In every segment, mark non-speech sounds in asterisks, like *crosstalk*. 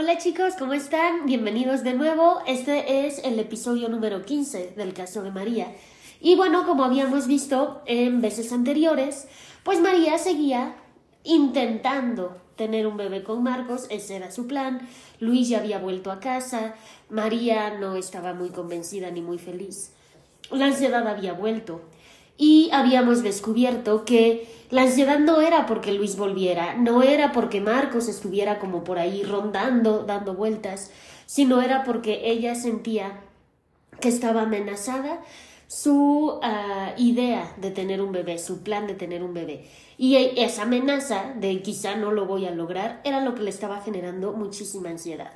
Hola chicos, ¿cómo están? Bienvenidos de nuevo. Este es el episodio número 15 del caso de María. Y bueno, como habíamos visto en veces anteriores, pues María seguía intentando tener un bebé con Marcos, ese era su plan. Luis ya había vuelto a casa, María no estaba muy convencida ni muy feliz. La ansiedad había vuelto y habíamos descubierto que la ansiedad no era porque Luis volviera, no era porque Marcos estuviera como por ahí rondando, dando vueltas, sino era porque ella sentía que estaba amenazada su ah, idea de tener un bebé, su plan de tener un bebé. Y e, esa amenaza de quizá no lo voy a lograr era lo que le estaba generando muchísima ansiedad.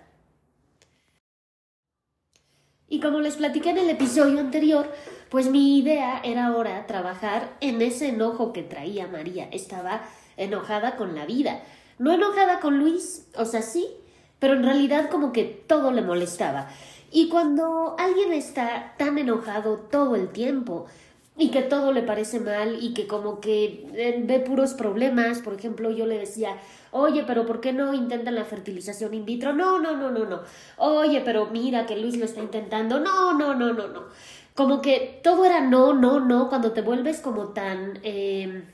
Y como les platiqué en el episodio anterior, pues mi idea era ahora trabajar en ese enojo que traía María. Estaba enojada con la vida. No enojada con Luis, o sea, sí, pero en realidad como que todo le molestaba. Y cuando alguien está tan enojado todo el tiempo y que todo le parece mal y que como que eh, ve puros problemas, por ejemplo, yo le decía, oye, pero ¿por qué no intentan la fertilización in vitro? No, no, no, no, no. Oye, pero mira que Luis lo está intentando. No, no, no, no, no. Como que todo era no, no, no, cuando te vuelves como tan... Eh,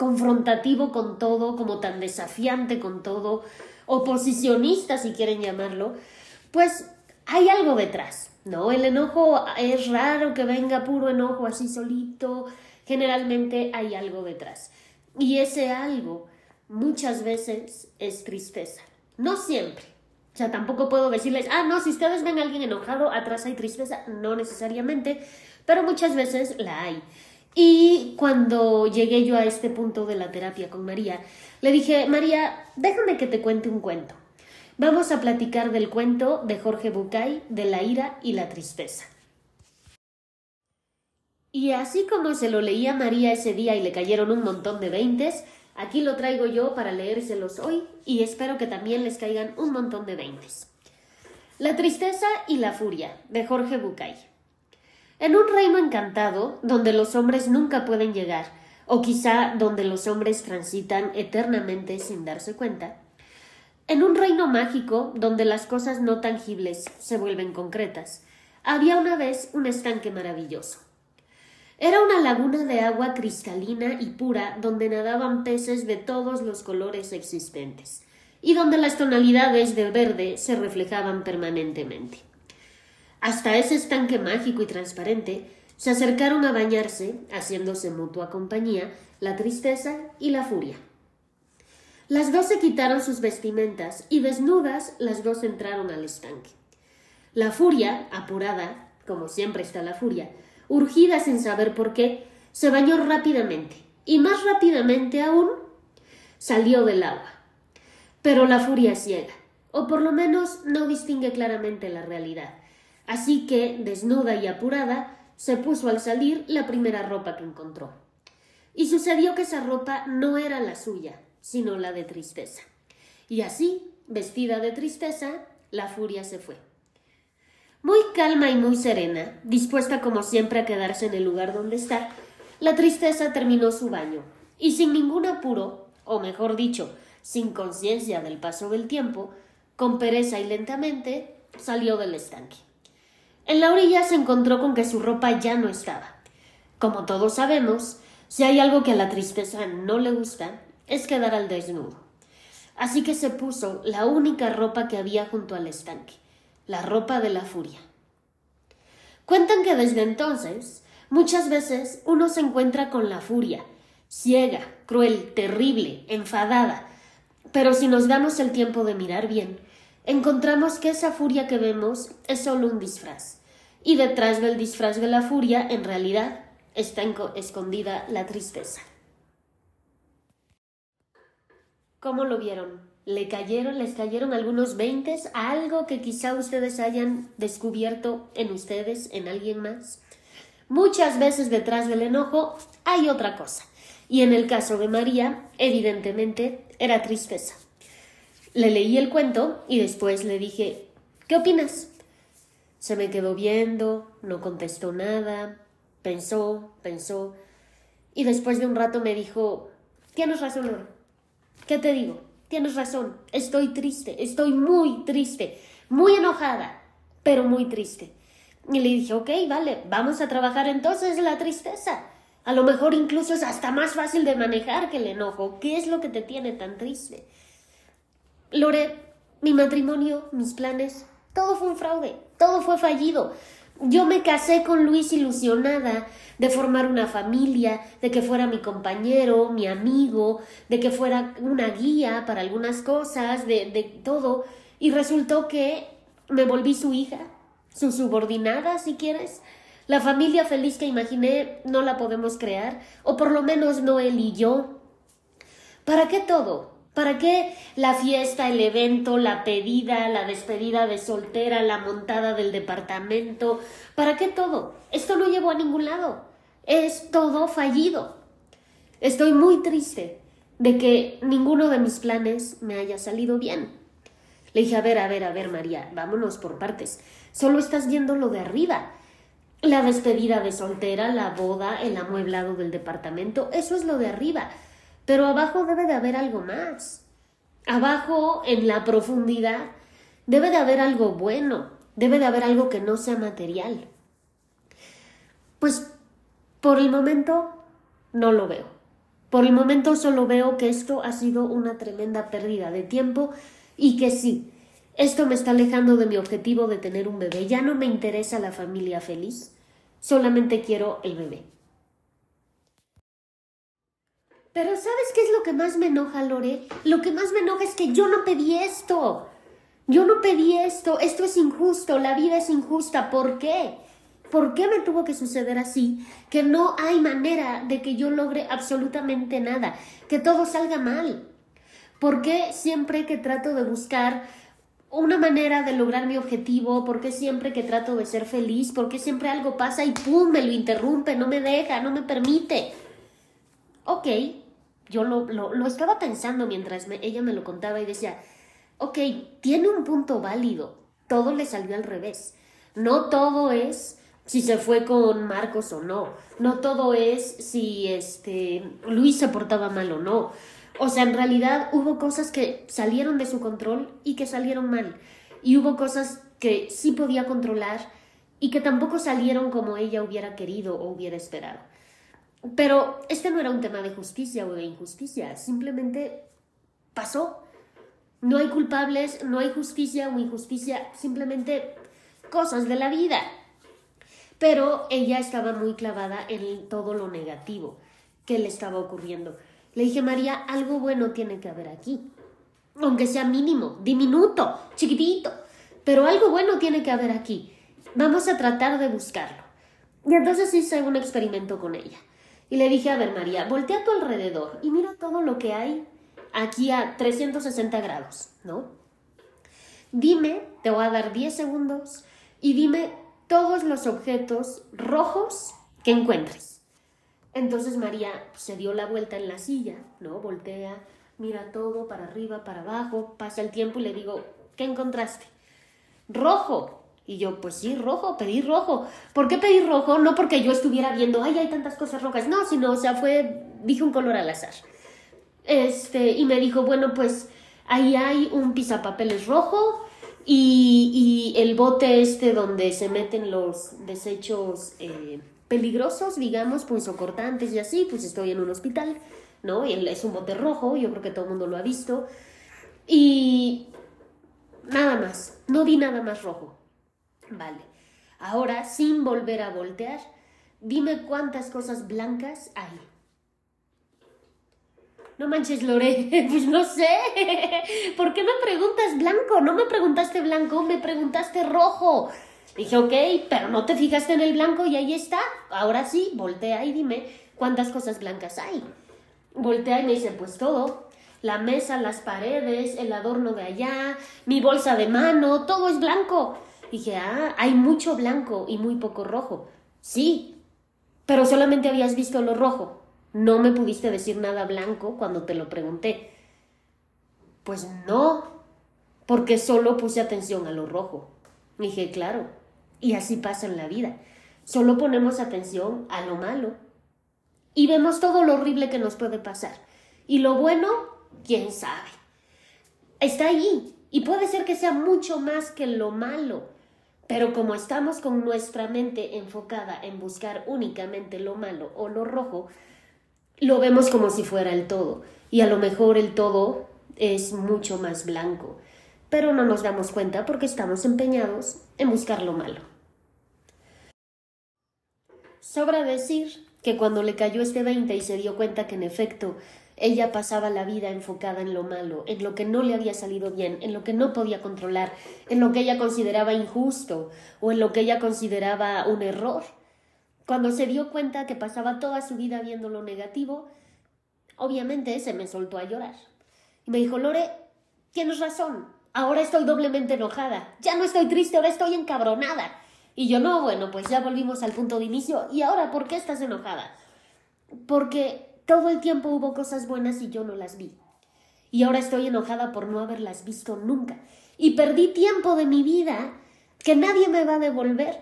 confrontativo con todo, como tan desafiante con todo, oposicionista si quieren llamarlo, pues hay algo detrás, ¿no? El enojo es raro que venga puro enojo así solito, generalmente hay algo detrás. Y ese algo muchas veces es tristeza, no siempre. O sea, tampoco puedo decirles, ah, no, si ustedes ven a alguien enojado, atrás hay tristeza, no necesariamente, pero muchas veces la hay. Y cuando llegué yo a este punto de la terapia con María, le dije, María, déjame que te cuente un cuento. Vamos a platicar del cuento de Jorge Bucay de la ira y la tristeza. Y así como se lo leía María ese día y le cayeron un montón de veintes, aquí lo traigo yo para leérselos hoy y espero que también les caigan un montón de veintes. La tristeza y la furia de Jorge Bucay. En un reino encantado, donde los hombres nunca pueden llegar, o quizá donde los hombres transitan eternamente sin darse cuenta, en un reino mágico donde las cosas no tangibles se vuelven concretas, había una vez un estanque maravilloso. Era una laguna de agua cristalina y pura donde nadaban peces de todos los colores existentes, y donde las tonalidades de verde se reflejaban permanentemente. Hasta ese estanque mágico y transparente se acercaron a bañarse, haciéndose mutua compañía, la tristeza y la furia. Las dos se quitaron sus vestimentas y desnudas las dos entraron al estanque. La furia, apurada, como siempre está la furia, urgida sin saber por qué, se bañó rápidamente y más rápidamente aún salió del agua. Pero la furia ciega, o por lo menos no distingue claramente la realidad. Así que, desnuda y apurada, se puso al salir la primera ropa que encontró. Y sucedió que esa ropa no era la suya, sino la de tristeza. Y así, vestida de tristeza, la furia se fue. Muy calma y muy serena, dispuesta como siempre a quedarse en el lugar donde está, la tristeza terminó su baño, y sin ningún apuro, o mejor dicho, sin conciencia del paso del tiempo, con pereza y lentamente, salió del estanque. En la orilla se encontró con que su ropa ya no estaba. Como todos sabemos, si hay algo que a la tristeza no le gusta, es quedar al desnudo. Así que se puso la única ropa que había junto al estanque, la ropa de la furia. Cuentan que desde entonces muchas veces uno se encuentra con la furia, ciega, cruel, terrible, enfadada, pero si nos damos el tiempo de mirar bien, encontramos que esa furia que vemos es solo un disfraz, y detrás del disfraz de la furia en realidad está escondida la tristeza. ¿Cómo lo vieron? ¿Le cayeron, les cayeron algunos veintes? ¿Algo que quizá ustedes hayan descubierto en ustedes, en alguien más? Muchas veces detrás del enojo hay otra cosa. Y en el caso de María, evidentemente, era tristeza. Le leí el cuento y después le dije, ¿qué opinas? Se me quedó viendo, no contestó nada, pensó, pensó, y después de un rato me dijo, tienes razón, ¿Qué te digo? Tienes razón, estoy triste, estoy muy triste, muy enojada, pero muy triste. Y le dije, ok, vale, vamos a trabajar entonces la tristeza. A lo mejor incluso es hasta más fácil de manejar que el enojo. ¿Qué es lo que te tiene tan triste? Lore, mi matrimonio, mis planes, todo fue un fraude, todo fue fallido. Yo me casé con Luis ilusionada de formar una familia, de que fuera mi compañero, mi amigo, de que fuera una guía para algunas cosas, de, de todo. Y resultó que me volví su hija, su subordinada, si quieres. La familia feliz que imaginé no la podemos crear, o por lo menos no él y yo. ¿Para qué todo? ¿Para qué la fiesta, el evento, la pedida, la despedida de soltera, la montada del departamento? ¿Para qué todo? Esto no llevó a ningún lado. Es todo fallido. Estoy muy triste de que ninguno de mis planes me haya salido bien. Le dije, a ver, a ver, a ver, María, vámonos por partes. Solo estás viendo lo de arriba. La despedida de soltera, la boda, el amueblado del departamento, eso es lo de arriba. Pero abajo debe de haber algo más. Abajo, en la profundidad, debe de haber algo bueno, debe de haber algo que no sea material. Pues por el momento no lo veo. Por el momento solo veo que esto ha sido una tremenda pérdida de tiempo y que sí, esto me está alejando de mi objetivo de tener un bebé. Ya no me interesa la familia feliz, solamente quiero el bebé. Pero ¿sabes qué es lo que más me enoja, Lore? Lo que más me enoja es que yo no pedí esto. Yo no pedí esto. Esto es injusto. La vida es injusta. ¿Por qué? ¿Por qué me tuvo que suceder así? Que no hay manera de que yo logre absolutamente nada. Que todo salga mal. ¿Por qué siempre que trato de buscar una manera de lograr mi objetivo? ¿Por qué siempre que trato de ser feliz? ¿Por qué siempre algo pasa y pum, me lo interrumpe, no me deja, no me permite? Ok, yo lo, lo, estaba pensando mientras ella me lo contaba y decía, ok, tiene un punto válido, todo le salió al revés. No todo es si se fue con Marcos o no, no todo es si este Luis se portaba mal o no. O sea, en realidad hubo cosas que salieron de su control y que salieron mal. Y hubo cosas que sí podía controlar y que tampoco salieron como ella hubiera querido o hubiera esperado. Pero este no era un tema de justicia o de injusticia, simplemente pasó. No hay culpables, no hay justicia o injusticia, simplemente cosas de la vida. Pero ella estaba muy clavada en todo lo negativo que le estaba ocurriendo. Le dije, María, algo bueno tiene que haber aquí. Aunque sea mínimo, diminuto, chiquitito. Pero algo bueno tiene que haber aquí. Vamos a tratar de buscarlo. Y entonces hice un experimento con ella. Y le dije, a ver María, voltea a tu alrededor y mira todo lo que hay aquí a 360 grados, ¿no? Dime, te voy a dar 10 segundos, y dime todos los objetos rojos que encuentres. Entonces María se dio la vuelta en la silla, ¿no? Voltea, mira todo para arriba, para abajo, pasa el tiempo y le digo, ¿qué encontraste? Rojo. Y yo, pues sí, rojo, pedí rojo. ¿Por qué pedí rojo? No porque yo estuviera viendo, ay, hay tantas cosas rojas. No, sino, o sea, fue, dije un color al azar. Este, y me dijo, bueno, pues ahí hay un pisapapeles rojo y, y el bote este donde se meten los desechos eh, peligrosos, digamos, pues o cortantes y así, pues estoy en un hospital, ¿no? Y es un bote rojo, yo creo que todo el mundo lo ha visto. Y nada más, no vi nada más rojo. Vale. Ahora, sin volver a voltear, dime cuántas cosas blancas hay. No manches, Lore, *laughs* pues no sé. ¿Por qué me preguntas blanco? No me preguntaste blanco, me preguntaste rojo. Dije, ok, pero no te fijaste en el blanco y ahí está. Ahora sí, voltea y dime cuántas cosas blancas hay. Voltea y me dice, pues todo. La mesa, las paredes, el adorno de allá, mi bolsa de mano, todo es blanco. Dije, ah, hay mucho blanco y muy poco rojo. Sí, pero solamente habías visto lo rojo. No me pudiste decir nada blanco cuando te lo pregunté. Pues no, porque solo puse atención a lo rojo. Dije, claro, y así pasa en la vida. Solo ponemos atención a lo malo y vemos todo lo horrible que nos puede pasar. Y lo bueno, quién sabe. está ahí y puede ser que sea mucho más que lo malo. Pero como estamos con nuestra mente enfocada en buscar únicamente lo malo o lo rojo, lo vemos como si fuera el todo. Y a lo mejor el todo es mucho más blanco. Pero no nos damos cuenta porque estamos empeñados en buscar lo malo. Sobra decir que cuando le cayó este 20 y se dio cuenta que en efecto ella pasaba la vida enfocada en lo malo, en lo que no le había salido bien, en lo que no podía controlar, en lo que ella consideraba injusto o en lo que ella consideraba un error. Cuando se dio cuenta que pasaba toda su vida viendo lo negativo, obviamente se me soltó a llorar. Y me dijo, Lore, tienes razón, ahora estoy doblemente enojada, ya no estoy triste, ahora estoy encabronada. Y yo no, bueno, pues ya volvimos al punto de inicio. ¿Y ahora por qué estás enojada? Porque todo el tiempo hubo cosas buenas y yo no las vi. Y ahora estoy enojada por no haberlas visto nunca. Y perdí tiempo de mi vida que nadie me va a devolver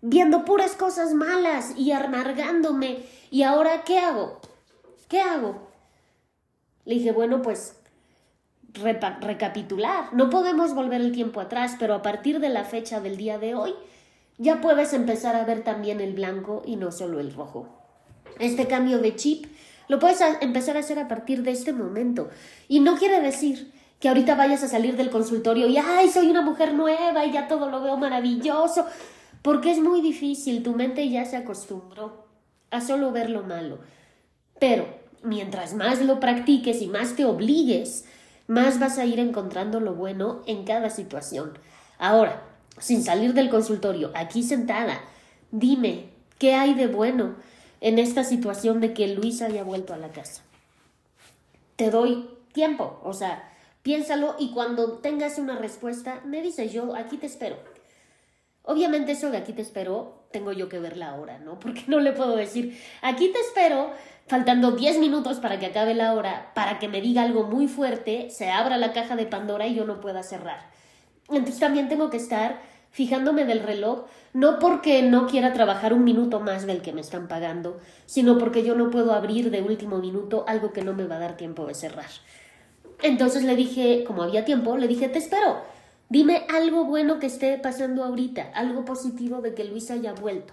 viendo puras cosas malas y amargándome. ¿Y ahora qué hago? ¿Qué hago? Le dije, bueno, pues recapitular. No podemos volver el tiempo atrás, pero a partir de la fecha del día de hoy, ya puedes empezar a ver también el blanco y no solo el rojo. Este cambio de chip lo puedes empezar a hacer a partir de este momento. Y no quiere decir que ahorita vayas a salir del consultorio y, ay, soy una mujer nueva y ya todo lo veo maravilloso, porque es muy difícil, tu mente ya se acostumbró a solo ver lo malo. Pero mientras más lo practiques y más te obligues, más vas a ir encontrando lo bueno en cada situación. Ahora, sin salir del consultorio, aquí sentada, dime, ¿qué hay de bueno en esta situación de que Luis haya vuelto a la casa? Te doy tiempo, o sea, piénsalo y cuando tengas una respuesta, me dices yo, aquí te espero. Obviamente eso de aquí te espero, tengo yo que verla ahora, ¿no? Porque no le puedo decir, aquí te espero, faltando 10 minutos para que acabe la hora, para que me diga algo muy fuerte, se abra la caja de Pandora y yo no pueda cerrar. Entonces también tengo que estar fijándome del reloj, no porque no quiera trabajar un minuto más del que me están pagando, sino porque yo no puedo abrir de último minuto algo que no me va a dar tiempo de cerrar. Entonces le dije, como había tiempo, le dije, te espero. Dime algo bueno que esté pasando ahorita, algo positivo de que Luis haya vuelto.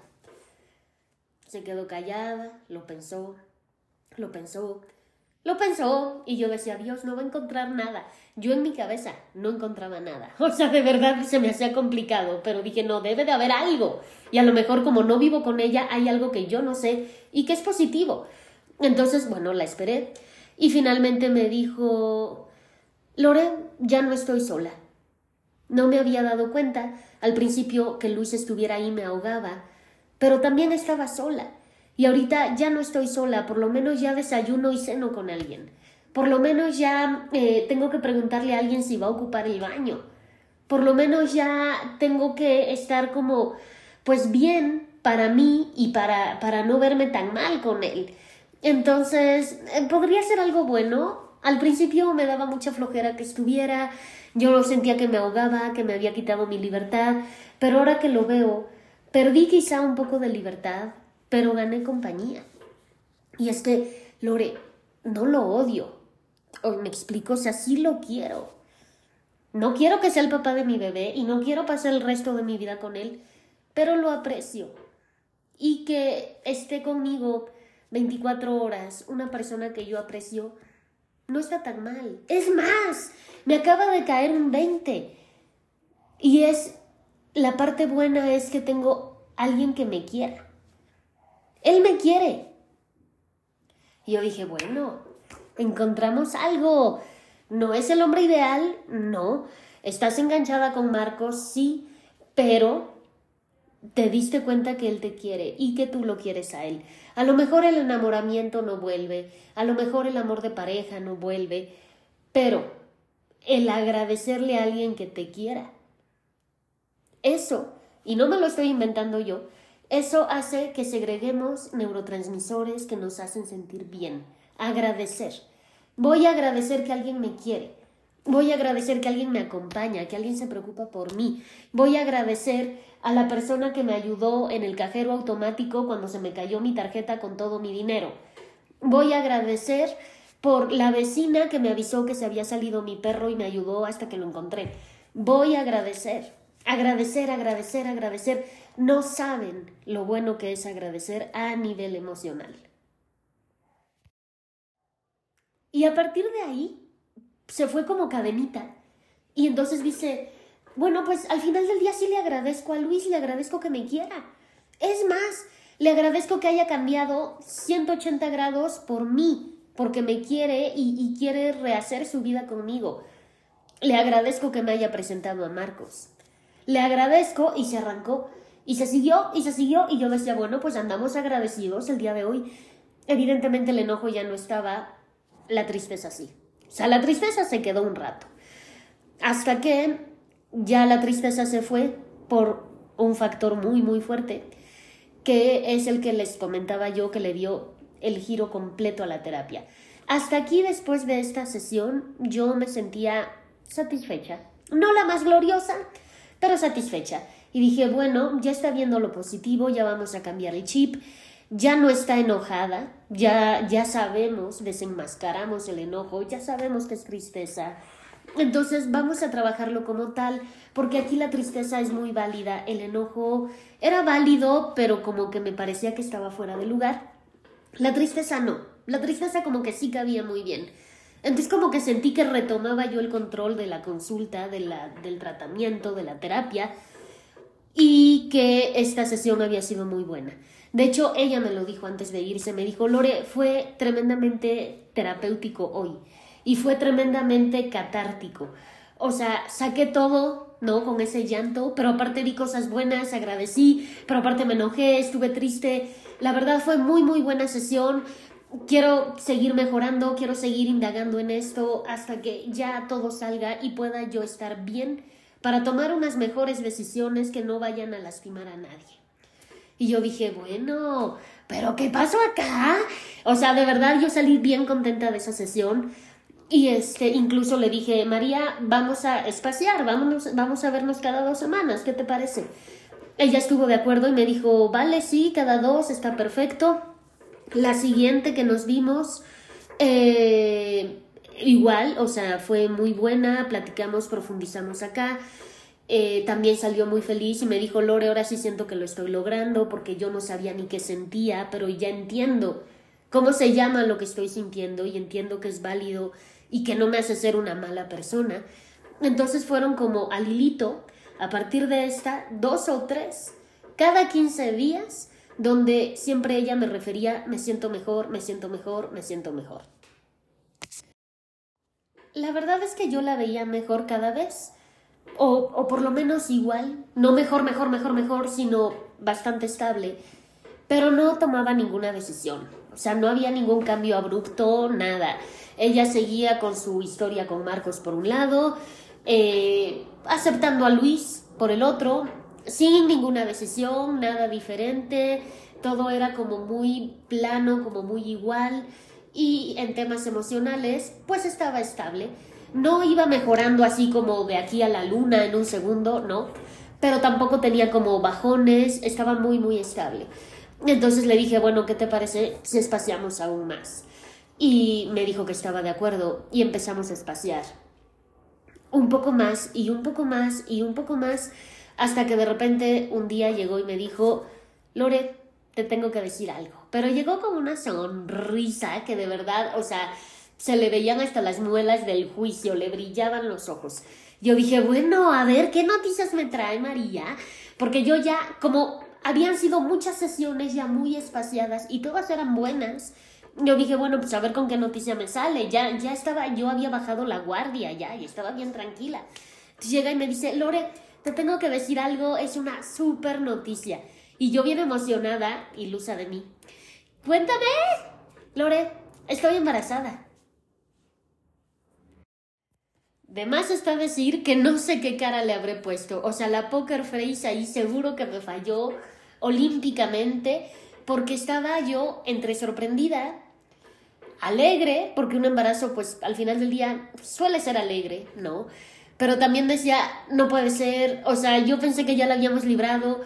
Se quedó callada, lo pensó, lo pensó, lo pensó y yo decía, Dios, no va a encontrar nada. Yo en mi cabeza no encontraba nada. *laughs* O sea, de verdad se me hacía complicado, pero dije, no, debe de haber algo. Y a lo mejor como no vivo con ella, hay algo que yo no sé y que es positivo. Entonces, bueno, la esperé y finalmente me dijo, Lore, ya no estoy sola. No me había dado cuenta. Al principio que Luis estuviera ahí me ahogaba, pero también estaba sola. Y ahorita ya no estoy sola, por lo menos ya desayuno y ceno con alguien. Por lo menos ya eh, tengo que preguntarle a alguien si va a ocupar el baño. Por lo menos ya tengo que estar como, pues bien para mí y para, para no verme tan mal con él. Entonces, eh, podría ser algo bueno. Al principio me daba mucha flojera que estuviera, yo sentía que me ahogaba, que me había quitado mi libertad, pero ahora que lo veo, perdí quizá un poco de libertad, pero gané compañía. Y es que, Lore, no lo odio. O me explico, o sea, sí lo quiero. No quiero que sea el papá de mi bebé y no quiero pasar el resto de mi vida con él, pero lo aprecio. Y que esté conmigo 24 horas una persona que yo aprecio, no está tan mal. Es más, me acaba de caer un 20. Y es, la parte buena es que tengo alguien que me quiera. Él me quiere. Y yo dije, bueno, encontramos algo. No es el hombre ideal, no. Estás enganchada con Marcos, sí, pero te diste cuenta que él te quiere y que tú lo quieres a él. A lo mejor el enamoramiento no vuelve, a lo mejor el amor de pareja no vuelve, pero el agradecerle a alguien que te quiera. Eso, y no me lo estoy inventando yo, eso hace que segreguemos neurotransmisores que nos hacen sentir bien. Agradecer. Voy a agradecer que alguien me quiere. Voy a agradecer que alguien me acompaña, que alguien se preocupa por mí. Voy a agradecer a la persona que me ayudó en el cajero automático cuando se me cayó mi tarjeta con todo mi dinero. Voy a agradecer por la vecina que me avisó que se había salido mi perro y me ayudó hasta que lo encontré. Voy a agradecer, agradecer, agradecer, agradecer. No saben lo bueno que es agradecer a nivel emocional. Y a partir de ahí se fue como cadenita. Y entonces dice, bueno, pues al final del día sí le agradezco a Luis, le agradezco que me quiera. Es más, le agradezco que haya cambiado 180 grados por mí, porque me quiere y, quiere rehacer su vida conmigo. Le agradezco que me haya presentado a Marcos. Le agradezco y se arrancó. Y se siguió y se siguió y yo decía, bueno, pues andamos agradecidos el día de hoy. Evidentemente el enojo ya no estaba, la tristeza sí. O sea, la tristeza se quedó un rato. Hasta que ya la tristeza se fue por un factor muy, muy fuerte, que es el que les comentaba yo que le dio el giro completo a la terapia. Hasta aquí, después de esta sesión, yo me sentía satisfecha. No la más gloriosa, pero satisfecha. Y dije, bueno, ya está viendo lo positivo, ya vamos a cambiar el chip, ya no está enojada, ya, ya sabemos, desenmascaramos el enojo, ya sabemos que es tristeza. Entonces vamos a trabajarlo como tal, porque aquí la tristeza es muy válida, el enojo era válido, pero como que me parecía que estaba fuera de lugar. La tristeza no, la tristeza como que sí cabía muy bien. Entonces como que sentí que retomaba yo el control de la consulta, de la, del tratamiento, de la terapia y que esta sesión había sido muy buena. De hecho, ella me lo dijo antes de irse, me dijo, Lore, fue tremendamente terapéutico hoy y fue tremendamente catártico. O sea, saqué todo, ¿no? Con ese llanto, pero aparte di cosas buenas, agradecí, pero aparte me enojé, estuve triste, la verdad fue muy, muy buena sesión. Quiero seguir mejorando, quiero seguir indagando en esto hasta que ya todo salga y pueda yo estar bien para tomar unas mejores decisiones que no vayan a lastimar a nadie. Y yo dije, bueno, pero ¿qué pasó acá? O sea, de verdad yo salí bien contenta de esa sesión. Y este, incluso le dije, María, vamos a espaciar, vamos, vamos a vernos cada dos semanas, ¿qué te parece? Ella estuvo de acuerdo y me dijo, vale, sí, cada dos está perfecto. La siguiente que nos vimos, eh, igual, o sea, fue muy buena, platicamos, profundizamos acá. Eh, también salió muy feliz y me dijo, Lore, ahora sí siento que lo estoy logrando porque yo no sabía ni qué sentía, pero ya entiendo cómo se llama lo que estoy sintiendo y entiendo que es válido y que no me hace ser una mala persona. Entonces fueron como al hilito a partir de esta, dos o tres, cada 15 días, donde siempre ella me refería, me siento mejor, me siento mejor, me siento mejor. La verdad es que yo la veía mejor cada vez, o, o por lo menos igual, no mejor, mejor, mejor, mejor, sino bastante estable, pero no tomaba ninguna decisión, o sea, no había ningún cambio abrupto, nada. Ella seguía con su historia con Marcos por un lado, eh, aceptando a Luis por el otro, sin ninguna decisión, nada diferente, todo era como muy plano, como muy igual y en temas emocionales pues estaba estable. No iba mejorando así como de aquí a la luna en un segundo, no, pero tampoco tenía como bajones, estaba muy muy estable. Entonces le dije, bueno, ¿qué te parece si espaciamos aún más? Y me dijo que estaba de acuerdo y empezamos a espaciar un poco más y un poco más y un poco más hasta que de repente un día llegó y me dijo, Lore, te tengo que decir algo. Pero llegó con una sonrisa que de verdad, o sea, se le veían hasta las muelas del juicio, le brillaban los ojos. Yo dije, bueno, a ver, ¿qué noticias me trae María? Porque yo ya, como habían sido muchas sesiones ya muy espaciadas y todas eran buenas, yo dije, bueno, pues a ver con qué noticia me sale. Ya, ya estaba, yo había bajado la guardia ya y estaba bien tranquila. Entonces llega y me dice, Lore, te tengo que decir algo, es una súper noticia. Y yo bien emocionada, ilusa de mí. Cuéntame, Lore, estoy embarazada. De más está decir que no sé qué cara le habré puesto. O sea, la poker face ahí seguro que me falló olímpicamente porque estaba yo entre sorprendida alegre, porque un embarazo, pues al final del día suele ser alegre, ¿no? Pero también decía, no puede ser, o sea, yo pensé que ya la habíamos librado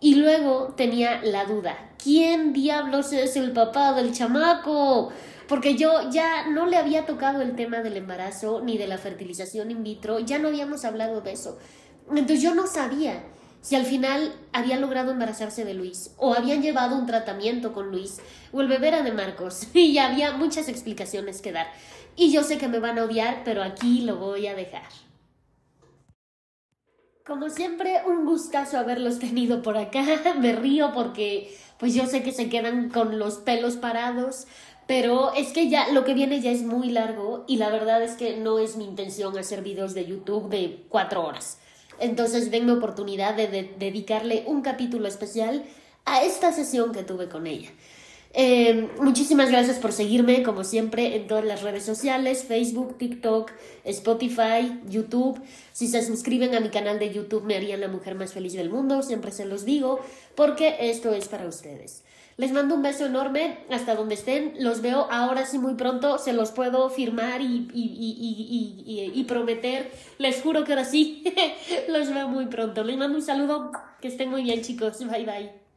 y luego tenía la duda, ¿quién diablos es el papá del chamaco? porque yo ya no le había tocado el tema del embarazo ni de la fertilización in vitro, ya no habíamos hablado de eso. Entonces yo no sabía si al final había logrado embarazarse de Luis o habían llevado un tratamiento con Luis o el bebé era de Marcos *laughs* y ya había muchas explicaciones que dar. Y yo sé que me van a odiar, pero aquí lo voy a dejar. Como siempre, un gustazo haberlos tenido por acá. *laughs* Me río porque pues yo sé que se quedan con los pelos parados, pero es que ya lo que viene ya es muy largo y la verdad es que no es mi intención hacer videos de YouTube de cuatro horas. Entonces denme oportunidad de, dedicarle un capítulo especial a esta sesión que tuve con ella. Eh, muchísimas gracias por seguirme, como siempre, en todas las redes sociales, Facebook, TikTok, Spotify, YouTube. Si se suscriben a mi canal de YouTube me harían la mujer más feliz del mundo, siempre se los digo, porque esto es para ustedes. Les mando un beso enorme hasta donde estén. Los veo ahora sí muy pronto. Se los puedo firmar y, y, y, prometer. Les juro que ahora sí. *laughs* los veo muy pronto. Les mando un saludo. Que estén muy bien, chicos. Bye bye.